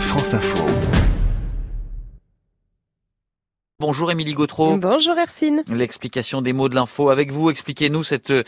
France Info. Bonjour Émilie Gautreau. Bonjour Hercine. L'explication des mots de l'info avec vous. Expliquez-nous cette euh,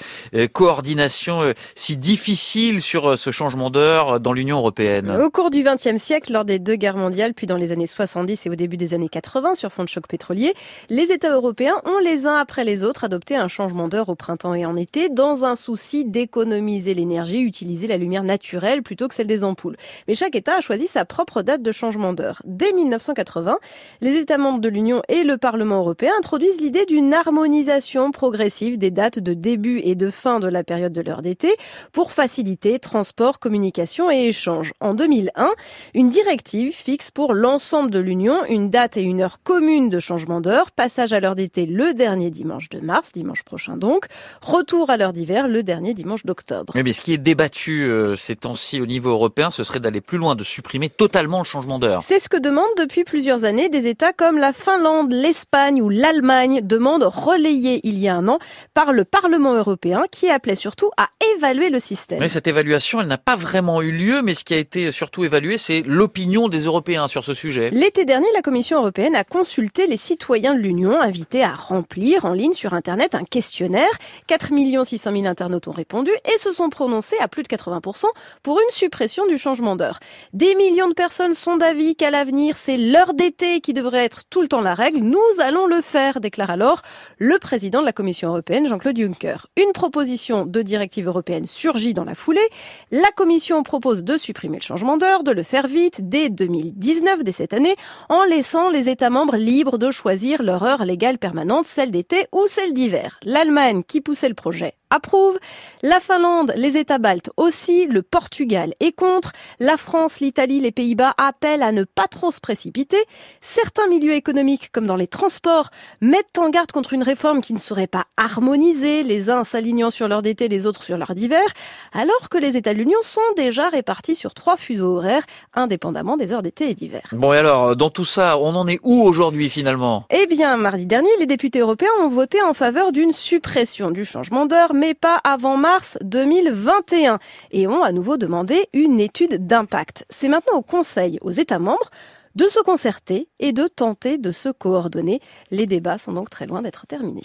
coordination euh, si difficile sur euh, ce changement d'heure dans l'Union européenne. Au cours du XXe siècle, lors des deux guerres mondiales, puis dans les années 70 et au début des années 80, sur fond de choc pétrolier, les États européens ont les uns après les autres adopté un changement d'heure au printemps et en été dans un souci d'économiser l'énergie, utiliser la lumière naturelle plutôt que celle des ampoules. Mais chaque État a choisi sa propre date de changement d'heure. Dès 1980, les États membres de l'Union et le Parlement européen introduisent l'idée d'une harmonisation progressive des dates de début et de fin de la période de l'heure d'été pour faciliter transport, communication et échange. En 2001, une directive fixe pour l'ensemble de l'Union une date et une heure commune de changement d'heure, passage à l'heure d'été le dernier dimanche de mars, dimanche prochain donc, retour à l'heure d'hiver le dernier dimanche d'octobre. Mais ce qui est débattu euh, ces temps-ci au niveau européen, ce serait d'aller plus loin, de supprimer totalement le changement d'heure. C'est ce que demandent depuis plusieurs années des États comme la Finlande, l'Espagne ou l'Allemagne demandent relayée il y a un an par le Parlement européen qui appelait surtout à évaluer le système. Mais cette évaluation, elle n'a pas vraiment eu lieu, mais ce qui a été surtout évalué, c'est l'opinion des Européens sur ce sujet. L'été dernier, la Commission européenne a consulté les citoyens de l'Union invités à remplir en ligne sur Internet un questionnaire. 4 600 000 internautes ont répondu et se sont prononcés à plus de 80% pour une suppression du changement d'heure. Des millions de personnes sont d'avis qu'à l'avenir, c'est l'heure d'été qui devrait être tout le temps la règle nous allons le faire, déclare alors le président de la Commission européenne, Jean-Claude Juncker. Une proposition de directive européenne surgit dans la foulée. La Commission propose de supprimer le changement d'heure, de le faire vite, dès 2019, dès cette année, en laissant les États membres libres de choisir leur heure légale permanente, celle d'été ou celle d'hiver. L'Allemagne, qui poussait le projet, approuve. La Finlande, les États baltes aussi, le Portugal est contre. La France, l'Italie, les Pays-Bas appellent à ne pas trop se précipiter. Certains milieux économiques, comme dans les transports, mettent en garde contre une réforme qui ne serait pas harmonisée, les uns s'alignant sur l'heure d'été, les autres sur l'heure d'hiver, alors que les États de l'Union sont déjà répartis sur trois fuseaux horaires, indépendamment des heures d'été et d'hiver. Bon, et alors, dans tout ça, on en est où aujourd'hui finalement? Eh bien, mardi dernier, les députés européens ont voté en faveur d'une suppression du changement d'heure, mais pas avant mars 2021, et ont à nouveau demandé une étude d'impact. C'est maintenant au Conseil, aux États membres, de se concerter et de tenter de se coordonner. Les débats sont donc très loin d'être terminés.